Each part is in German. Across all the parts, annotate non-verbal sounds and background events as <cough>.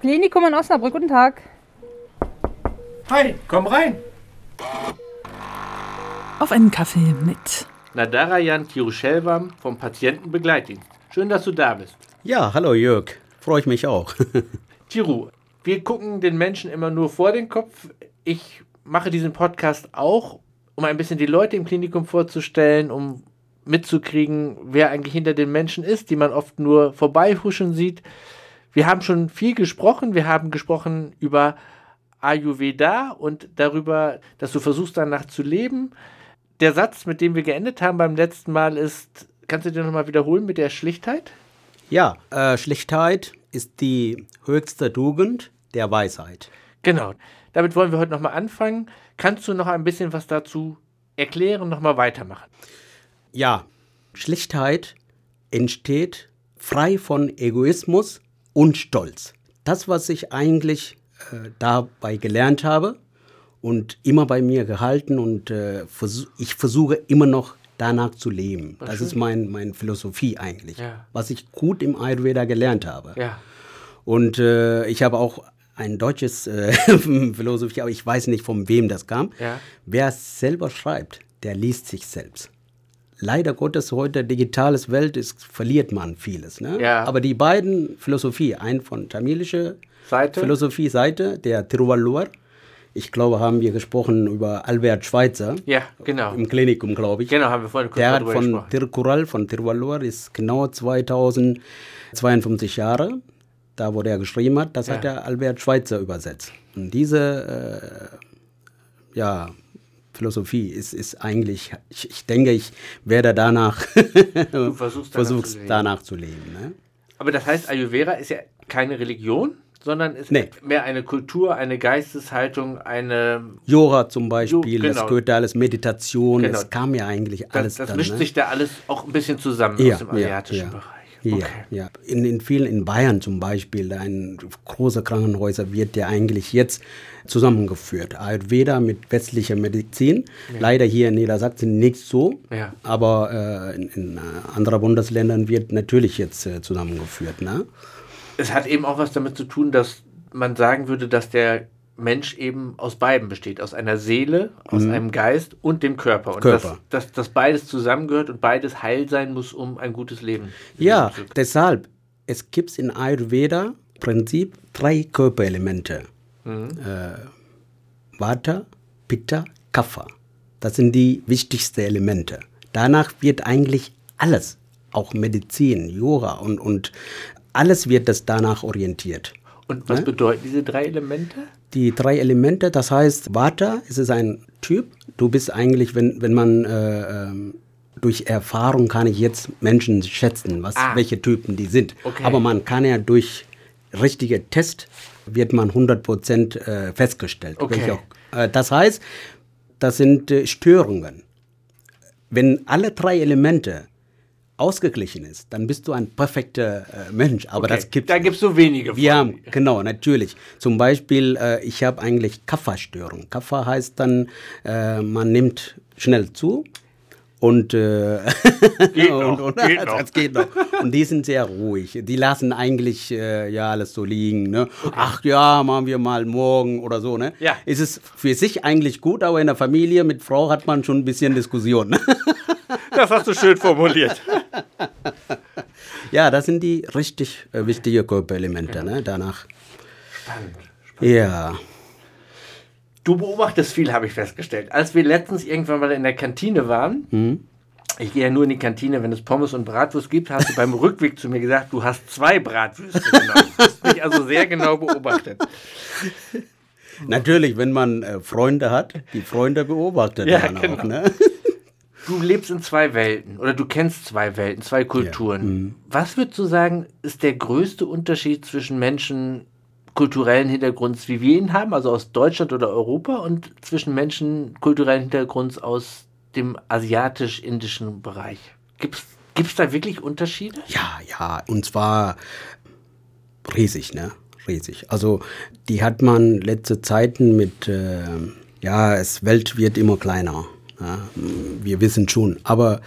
Klinikum in Osnabrück, guten Tag. Hi, komm rein. Auf einen Kaffee mit Nadarajan Kirushelvam vom Patientenbegleitdienst. Schön, dass du da bist. Ja, hallo Jörg. Freue ich mich auch. <laughs> Tiru, wir gucken den Menschen immer nur vor den Kopf. Ich mache diesen Podcast auch, um ein bisschen die Leute im Klinikum vorzustellen, um mitzukriegen, wer eigentlich hinter den Menschen ist, die man oft nur vorbeihuschen sieht. Wir haben schon viel gesprochen. Wir haben gesprochen über Ayurveda und darüber, dass du versuchst danach zu leben. Der Satz, mit dem wir geendet haben beim letzten Mal ist, kannst du dir nochmal wiederholen mit der Schlichtheit? Ja, äh, Schlichtheit ist die höchste Tugend der Weisheit. Genau. Damit wollen wir heute nochmal anfangen. Kannst du noch ein bisschen was dazu erklären nochmal weitermachen? Ja, Schlichtheit entsteht frei von Egoismus und Stolz. Das, was ich eigentlich äh, dabei gelernt habe und immer bei mir gehalten und äh, vers ich versuche immer noch danach zu leben. Was das schön. ist meine mein Philosophie eigentlich, Ja. was ich gut im Ayurveda gelernt habe. Ja. Und äh, ich habe auch ein deutsches äh, <laughs> Philosophie, aber ich weiß nicht, von wem das kam. Ja. Wer es selber schreibt, der liest sich selbst. Leider Gottes heute digitales Welt ist, verliert man vieles. Ne? Ja. Aber die beiden Philosophie, ein von tamilische Seite? Philosophie Seite, der Tiruvallur, ich glaube, haben wir gesprochen über Albert Schweitzer Ja, genau. im Klinikum, glaube ich. Genau, haben wir vorhin kurz Der hat von gesprochen. Tirkural, von Tiruvallur, ist genau 2052 Jahre, da wo der geschrieben hat, das Ja. hat der Albert Schweitzer übersetzt. Und diese äh, ja, Philosophie ist, ist eigentlich, ich, ich denke, ich werde danach <laughs> Du versuchst <laughs> danach versuch's zu leben. danach zu leben. Ne? Aber das heißt, Ayurveda ist ja keine Religion, sondern ist Nee. mehr eine Kultur, eine Geisteshaltung, eine. Yoga zum Beispiel, Jo, genau. das gehört alles, Meditation, Genau. es kam ja eigentlich Das, alles das dann. mischt ne? sich da alles auch ein bisschen zusammen Ja, aus dem ja, asiatischen ja. Bereich. Ja, Okay. ja. In, in vielen, in Bayern zum Beispiel, ein großer Krankenhäuser wird ja eigentlich jetzt zusammengeführt. Ayurveda mit westlicher Medizin. Leider hier in Niedersachsen nicht so, Ja. aber äh, in, in äh, anderen Bundesländern wird natürlich jetzt äh, zusammengeführt. Ne? Es hat eben auch was damit zu tun, dass man sagen würde, dass der Mensch eben aus beiden besteht, aus einer Seele, aus einem Geist und dem Körper. Und Mhm. Körper. Dass, dass, dass beides zusammengehört und beides heil sein muss, um ein gutes Leben Ja, leben zu können. deshalb, es gibt in Ayurveda Prinzip drei Körperelemente. Äh, Vata, Pitta, Kapha. Das sind die wichtigsten Elemente. Danach wird eigentlich alles, auch Medizin, Yoga und, und alles wird das danach orientiert. Und was Ne? bedeuten diese drei Elemente? Die drei Elemente, das heißt, Vata, es ist ein Typ. Du bist eigentlich, wenn, wenn man äh, ähm, durch Erfahrung kann ich jetzt Menschen schätzen, was, Ah. welche Typen die sind. Okay. Aber man kann ja durch richtige Test wird man 100% äh, festgestellt. Okay. Äh, das heißt, das sind äh, Störungen. Wenn alle drei Elemente ausgeglichen ist, dann bist du ein perfekter äh, Mensch. Aber Okay, das gibt da gibt es so wenige. wir haben, genau, natürlich. Zum Beispiel, äh, ich habe eigentlich Kapha-Störung. Kapha heißt dann, äh, man nimmt schnell zu und, äh, Geht <laughs> noch, und, und geht <laughs> noch. das geht noch. Und die sind sehr ruhig. Die lassen eigentlich äh, ja alles so liegen. Ne? Ach ja, machen wir mal morgen oder so. Ne? Ja. Es ist für sich eigentlich gut, aber in der Familie mit Frau hat man schon ein bisschen Diskussion. <laughs> Das hast du schön formuliert. <laughs> ja, das sind die richtig äh, wichtigen Körperelemente. Ne? Danach. Spannend. Ja. Du beobachtest viel, habe ich festgestellt. Als wir letztens irgendwann mal in der Kantine waren, Mhm. ich gehe ja nur in die Kantine, wenn es Pommes und Bratwurst gibt, hast du beim Rückweg zu mir gesagt, du hast zwei Bratwürste genommen. Du hast mich also sehr genau beobachtet. Natürlich, wenn man äh, Freunde hat, die Freunde beobachtet Ja, man genau. auch. Ne? Du lebst in zwei Welten oder du kennst zwei Welten, zwei Kulturen. Mhm. Was würdest du sagen, ist der größte Unterschied zwischen Menschen kulturellen Hintergrunds, wie wir ihn haben, also aus Deutschland oder Europa, und zwischen Menschen kulturellen Hintergrunds aus dem asiatisch-indischen Bereich? Gibt es da wirklich Unterschiede? Ja, ja, und zwar riesig, ne? Riesig. Also die hat man letzte Zeiten mit, äh, ja, es Welt wird immer kleiner. Ja? Wir wissen schon. Aber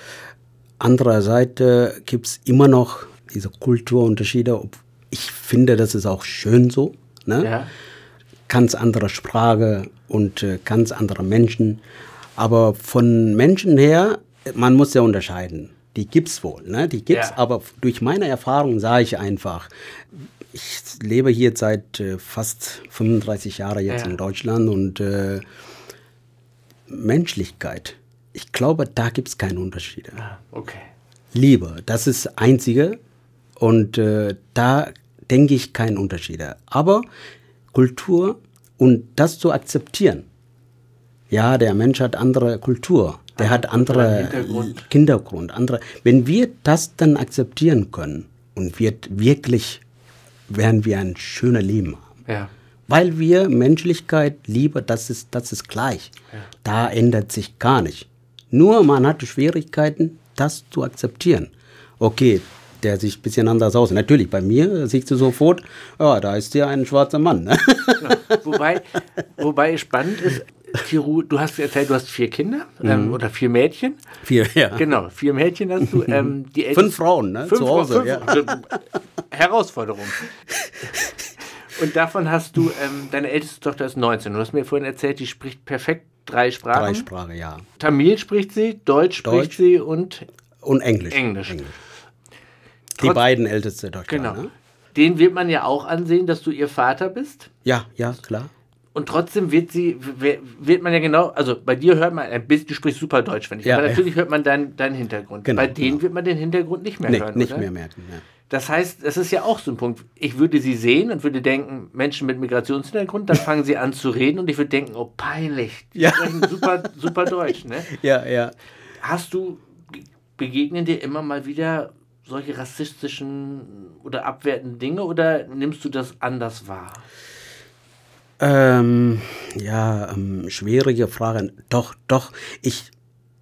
andererseits gibt es immer noch diese Kulturunterschiede. Ich finde, das ist auch schön so. Ne? Ja. Ganz andere Sprache und äh, ganz andere Menschen. Aber von Menschen her, man muss ja unterscheiden. Die gibt's wohl, ne? Die gibt's, Ja. aber durch meine Erfahrung sage ich einfach, ich lebe hier seit äh, fast 35 Jahren jetzt Ja. in Deutschland und äh, Menschlichkeit, ich glaube, da gibt's keine Unterschiede. Ah, okay. Liebe, das ist das Einzige. Und äh, da denke ich keinen Unterschied. Aber Kultur und das zu akzeptieren. Ja, der Mensch hat andere Kultur, der hat andere Hintergrund. Hintergrund, andere. Wenn wir das dann akzeptieren können und wird wirklich werden wir ein schönes Leben haben. Ja. Weil wir Menschlichkeit, Liebe, das ist, das ist gleich. Da ändert sich gar nicht. Nur man hat Schwierigkeiten, das zu akzeptieren. Okay, der sieht ein bisschen anders aus. Natürlich, bei mir siehst du sofort, ja, da ist ja ein schwarzer Mann. Ne? Wobei, wobei spannend ist, Tiru, du hast erzählt, du hast vier Kinder ähm, Mhm. oder vier Mädchen. Vier, ja. Genau, vier Mädchen hast du. Ähm, Fünf Frauen, ne? Fünf zu Hause. Fünf, ja. Herausforderung. Und davon hast du, ähm, deine älteste Tochter ist 19. Du hast mir vorhin erzählt, die spricht perfekt drei Sprachen. Drei Sprache, ja. Tamil spricht sie, Deutsch spricht Deutsch. sie und Und Englisch. Englisch. Die Trotz- beiden älteste Tochter. Genau. Ne? Den wird man ja auch ansehen, dass du ihr Vater bist. Ja, ja, klar. Und trotzdem wird sie, wird man ja genau, also bei dir hört man ein bisschen, du sprichst super Deutsch, finde ich. Ja, aber ja. natürlich hört man deinen, deinen Hintergrund. Genau, bei denen genau. wird man den Hintergrund nicht mehr Nee, hören. nicht oder? mehr merken. Ja. Das heißt, es ist ja auch so ein Punkt. Ich würde sie sehen und würde denken, Menschen mit Migrationshintergrund, dann fangen sie an zu reden und ich würde denken, oh peinlich. Die Ja. sprechen super, super Deutsch, ne? <laughs> ja, ja. Hast du, begegnen dir immer mal wieder solche rassistischen oder abwertenden Dinge oder nimmst du das anders wahr? Ähm, ja, ähm, schwierige Frage. Doch, doch. Ich,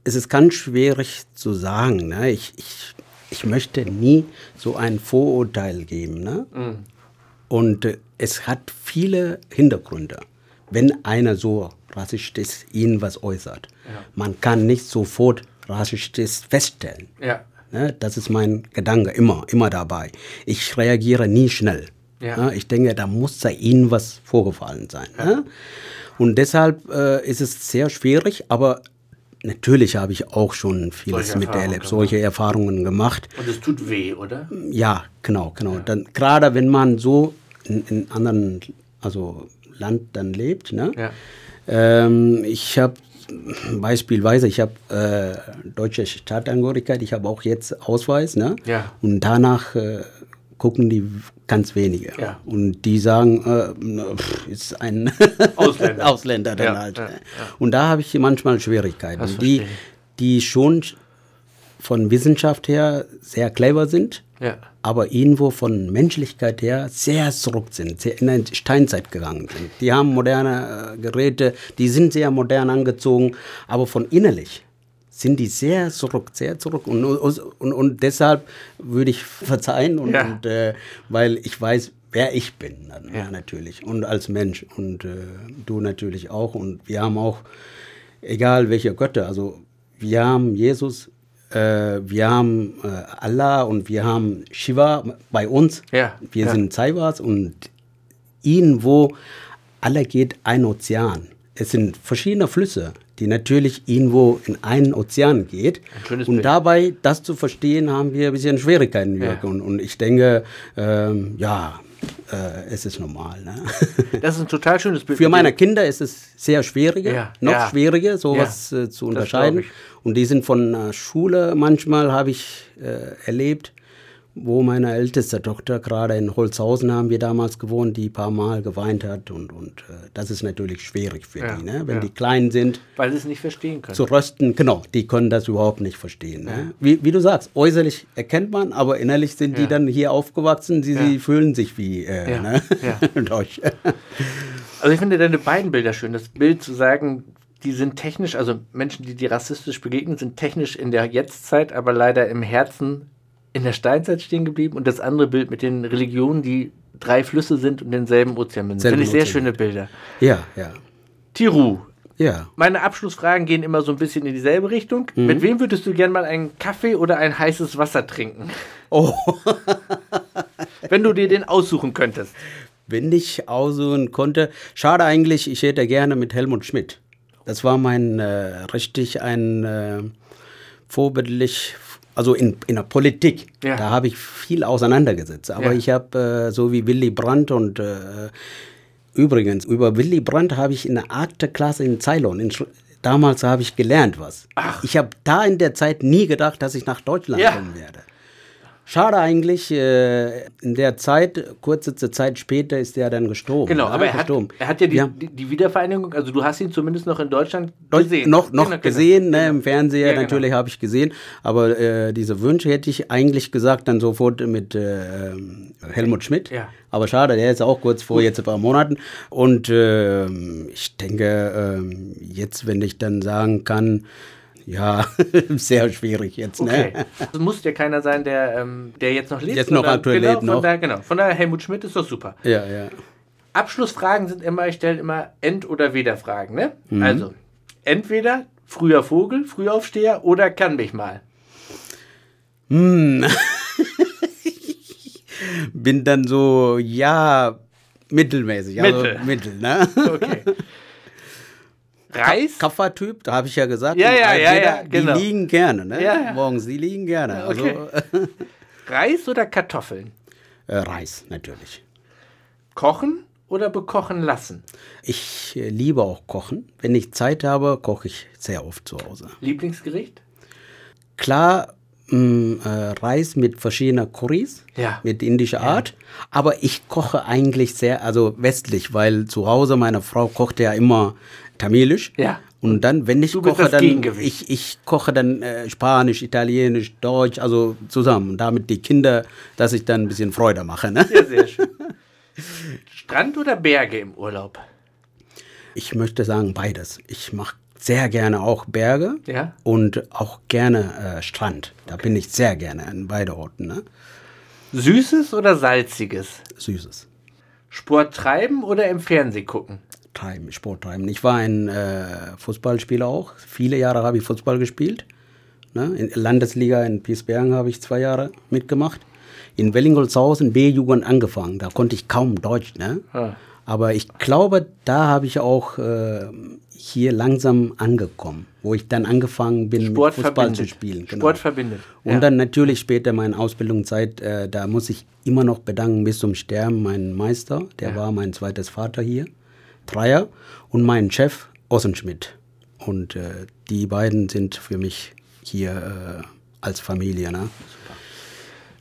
es ist ganz schwierig zu sagen. Ne? Ich, ich, ich möchte nie so ein Vorurteil geben. Ne? Und äh, es hat viele Hintergründe. Wenn einer so rassistisch ihn was äußert, man kann nicht sofort rassistisch feststellen. Ja. Ne, das ist mein Gedanke immer, immer dabei. Ich reagiere nie schnell. Ja. Ne, ich denke, da muss da Ihnen was vorgefallen sein. Ne? Und deshalb äh, ist es sehr schwierig, aber natürlich habe ich auch schon vieles Solche Erfahrungen miterlebt, solche Erfahrungen gemacht. Und es tut weh, oder? Ja, genau, genau. Dann gerade wenn man so in, in anderen, also Land dann lebt, ne? Ja. Ähm, ich habe beispielsweise, ich habe äh, deutsche Staatsangehörigkeit, ich habe auch jetzt Ausweis, ne? Ja. Und danach äh, gucken die ganz wenige. Ja. Und die sagen, äh, pff, ist ein <laughs> Ausländer. Ausländer dann Ja, halt. ja. Und da habe ich manchmal Schwierigkeiten. Die, die schon von Wissenschaft her sehr clever sind, aber irgendwo von Menschlichkeit her sehr zurück sind, sehr in eine Steinzeit gegangen sind. Die haben moderne äh, Geräte, die sind sehr modern angezogen, aber von innerlich sind die sehr zurück, sehr zurück. Und, und, und, deshalb würde ich verzeihen, und, Ja. und, äh, weil ich weiß, wer ich bin, dann, Ja. natürlich, und als Mensch. Und äh, du natürlich auch. Und wir haben auch, egal welche Götter, also wir haben Jesus, äh, wir haben äh, Allah und wir haben Shiva bei uns. Ja, Wir ja. sind Saivas und irgendwo, alle geht ein Ozean. Es sind verschiedene Flüsse, die natürlich irgendwo in einen Ozean geht. Ein und dabei, das zu verstehen, haben wir ein bisschen Schwierigkeiten. Jörg. Ja. Und, und ich denke, ähm, ja, äh, es ist normal. Ne? <laughs> Das ist ein total schönes Bild. Für meine Kinder ist es sehr schwieriger, Ja, noch ja. schwieriger, sowas äh, zu unterscheiden. Und die sind von äh, Schule, manchmal habe ich äh, erlebt, wo meine älteste Tochter, gerade in Holzhausen haben wir damals gewohnt, die ein paar Mal geweint hat. Und, und äh, das ist natürlich schwierig für Ja, die, ne? wenn ja. die klein sind Weil sie es nicht verstehen können. zu rösten, genau, die können das überhaupt nicht verstehen. Ne? Wie, wie du sagst, äußerlich erkennt man, aber innerlich sind Ja. die dann hier aufgewachsen, sie, sie fühlen sich wie äh, Ja, ne? ja. <laughs> Deutsch. Also ich finde deine beiden Bilder schön. Das Bild zu sagen, die sind technisch, also Menschen, die dir rassistisch begegnen, sind technisch in der Jetztzeit, aber leider im Herzen in der Steinzeit stehen geblieben. Und das andere Bild mit den Religionen, die drei Flüsse sind und denselben Ozean münden. Finde ich sehr Ozean. schöne Bilder. ja, ja, Tiru, ja. meine Abschlussfragen gehen immer so ein bisschen in dieselbe Richtung. Mhm. Mit wem würdest du gern mal einen Kaffee oder ein heißes Wasser trinken? Oh, <laughs> Wenn du dir den aussuchen könntest. wenn ich aussuchen konnte, schade eigentlich, ich hätte gerne mit Helmut Schmidt. Das war mein äh, richtig ein äh, vorbildlich, also in, in der Politik. Ja. Da habe ich viel auseinandergesetzt. Aber Ja. ich habe äh, so wie Willy Brandt und äh, übrigens über Willy Brandt habe ich in der Akte-Klasse in Ceylon, in, damals habe ich gelernt was. Ich habe da in der Zeit nie gedacht, dass ich nach Deutschland Ja. kommen werde. Schade eigentlich, äh, in der Zeit, kurze Zeit später ist er dann gestorben. Genau, ne? aber er hat, er hat ja die, Ja. die, Wiedervereinigung, also du hast ihn zumindest noch in Deutschland Deu- gesehen. Noch, noch Genau, genau. gesehen, ne, Genau. im Fernseher Ja, genau. natürlich habe ich gesehen, aber äh, diese Wünsche hätte ich eigentlich gesagt dann sofort mit äh, Helmut Schmidt. Ja. Aber schade, der ist auch kurz vor jetzt ein paar Monaten. Und ähm, ich denke, ähm, jetzt, wenn ich dann sagen kann, ja, <laughs> sehr schwierig jetzt. Okay. Ne? Es muss ja keiner sein, der, ähm, der jetzt noch lebt. Jetzt noch aktuell genau, lebt von noch. Daher, genau. Von daher, Helmut Schmidt ist doch super. Ja, ja. Abschlussfragen sind immer, ich stelle immer End- oder Weder-Fragen. Ne? Mhm. Also, entweder früher Vogel, Frühaufsteher oder kann mich mal. <laughs> Bin dann so, ja, mittelmäßig. Also Mittel. mittel, ne? Okay. <laughs> Reis? Kaffertyp, da habe ich ja gesagt. Ja, ja, ja, ja, genau. Die liegen gerne, ne? Ja, ja. Morgens, die liegen gerne. Also Okay. <laughs> Reis oder Kartoffeln? äh, Reis, natürlich. Kochen oder bekochen lassen? Ich äh, liebe auch Kochen. Wenn ich Zeit habe, koche ich sehr oft zu Hause. Lieblingsgericht? Klar, mh, äh, Reis mit verschiedenen Currys, Ja. mit indischer Art. Aber ich koche eigentlich sehr, also westlich, weil zu Hause meine Frau kocht ja immer tamilisch. Ja. Und dann, wenn ich koche, dann ich, ich koche dann äh, Spanisch, Italienisch, Deutsch, also zusammen. Und damit die Kinder, dass ich dann ein bisschen Freude mache. Ne? Ja, sehr schön. Strand oder Berge im Urlaub? Ich möchte sagen beides. Ich mache sehr gerne auch Berge Ja. und auch gerne äh, Strand. Da bin ich sehr gerne an beide Orten. Ne? Süßes oder salziges? Süßes. Sport treiben oder im Fernsehen gucken? Treiben, Sport treiben. Ich war ein äh, Fußballspieler auch. Viele Jahre habe ich Fußball gespielt. Ne? In Landesliga in Piesbergen habe ich zwei Jahre mitgemacht. In Wellingolshausen B-Jugend angefangen. Da konnte ich kaum Deutsch. Ne? Ah. Aber ich glaube, da habe ich auch äh, hier langsam angekommen, wo ich dann angefangen bin, Sport Fußball verbindet. zu spielen. Genau. Sport verbindet. Und ja. dann natürlich später meine Ausbildungszeit, äh, da muss ich immer noch bedanken bis zum Sterben meinen Meister, der war mein zweites Vater hier, Dreier, und meinen Chef Ossenschmidt. Und äh, die beiden sind für mich hier äh, als Familie. Ne?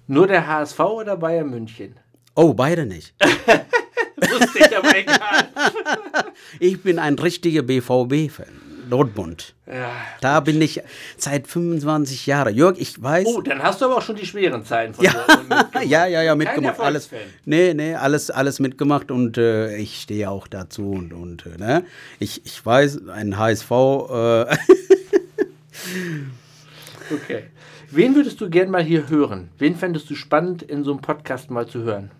Nur der HSV oder Bayern München? Oh, beide nicht. <laughs> Wusste ich aber egal. <laughs> Ich bin ein richtiger BVB-Fan, Dortmund. Ja. Da bin ich seit 25 Jahren. Jörg, ich weiß. Oh, dann hast du aber auch schon die schweren Zeiten von Ja, <laughs> ja, ja, ja, Kein mitgemacht. Alles, Erfolgsfan. nee, nee, alles, alles mitgemacht und äh, ich stehe auch dazu und, und äh, ne? ich, ich weiß, ein HSV, äh, <laughs> Okay. Wen würdest du gern mal hier hören? Wen fändest du spannend, in so einem Podcast mal zu hören?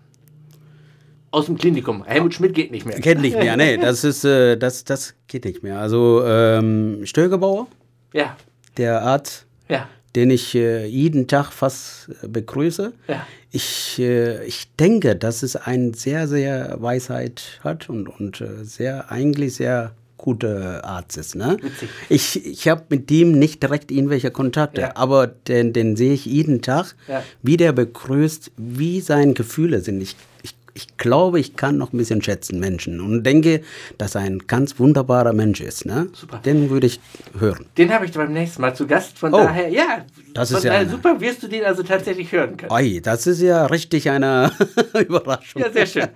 Aus dem Klinikum. Helmut Schmidt geht nicht mehr. kennt nicht mehr, nee, das <laughs> ist, äh, das, das geht nicht mehr. Also ähm, Stögerbauer, Ja, der Arzt, ja. den ich äh, jeden Tag fast äh, begrüße. Ja. Ich, äh, ich denke, dass es eine sehr, sehr Weisheit hat und, und äh, sehr, eigentlich sehr gute Arzt ist. Ne? Witzig. Ich, ich habe mit ihm nicht direkt irgendwelche Kontakte, Ja. aber den, den sehe ich jeden Tag, Ja. wie der begrüßt, wie seine Gefühle sind. Ich, ich, ich glaube, ich kann noch ein bisschen schätzen Menschen und denke, dass er ein ganz wunderbarer Mensch ist. Ne? Super. Den würde ich hören. Den habe ich beim nächsten Mal zu Gast. Von Oh, daher, ja. das von ist ja eine- super, wirst du den also tatsächlich hören können. Ei, das ist ja richtig eine <laughs> Überraschung. Ja, sehr schön.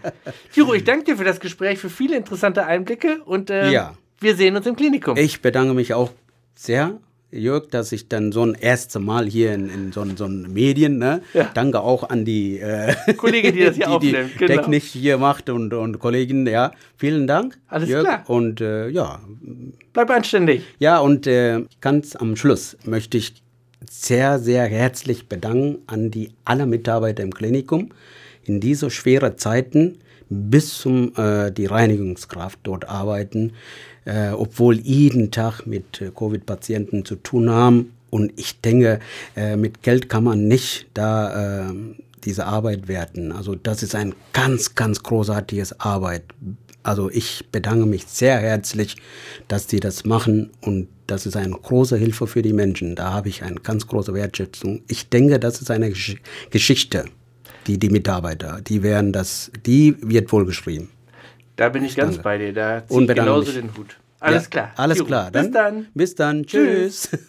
Tiro, ich danke dir für das Gespräch, für viele interessante Einblicke und äh, Ja. wir sehen uns im Klinikum. Ich bedanke mich auch sehr, Jörg, dass ich dann so ein erstes Mal hier in, in so, so ein Medien, ne? Ja. Danke auch an die äh, <laughs> Kollegin, die das hier aufnimmt, <laughs> die genau. Technik hier macht und, und Kollegen, ja. Vielen Dank. Alles Jörg. klar. Und äh, ja, Bleib anständig. ja, und äh, ganz am Schluss möchte ich sehr, sehr herzlich bedanken an die alle Mitarbeiter im Klinikum in diese schweren Zeiten bis zum äh, die Reinigungskraft dort arbeiten, äh, obwohl jeden Tag mit äh, Covid-Patienten zu tun haben. Und ich denke, äh, mit Geld kann man nicht da äh, diese Arbeit werten. Also das ist ein ganz, ganz großartiges Arbeit. Also ich bedanke mich sehr herzlich, dass die das machen und das ist eine große Hilfe für die Menschen. Da habe ich eine ganz große Wertschätzung. Ich denke, das ist eine Gesch Geschichte, die die Mitarbeiter, die werden das, die wird wohl geschrieben. Da bin ich ganz bei dir. Da ziehe Und ich genauso mich. den Hut. Alles Ja, klar. Alles Jo, klar. Bis dann. Bis dann. Tschüss. Tschüss.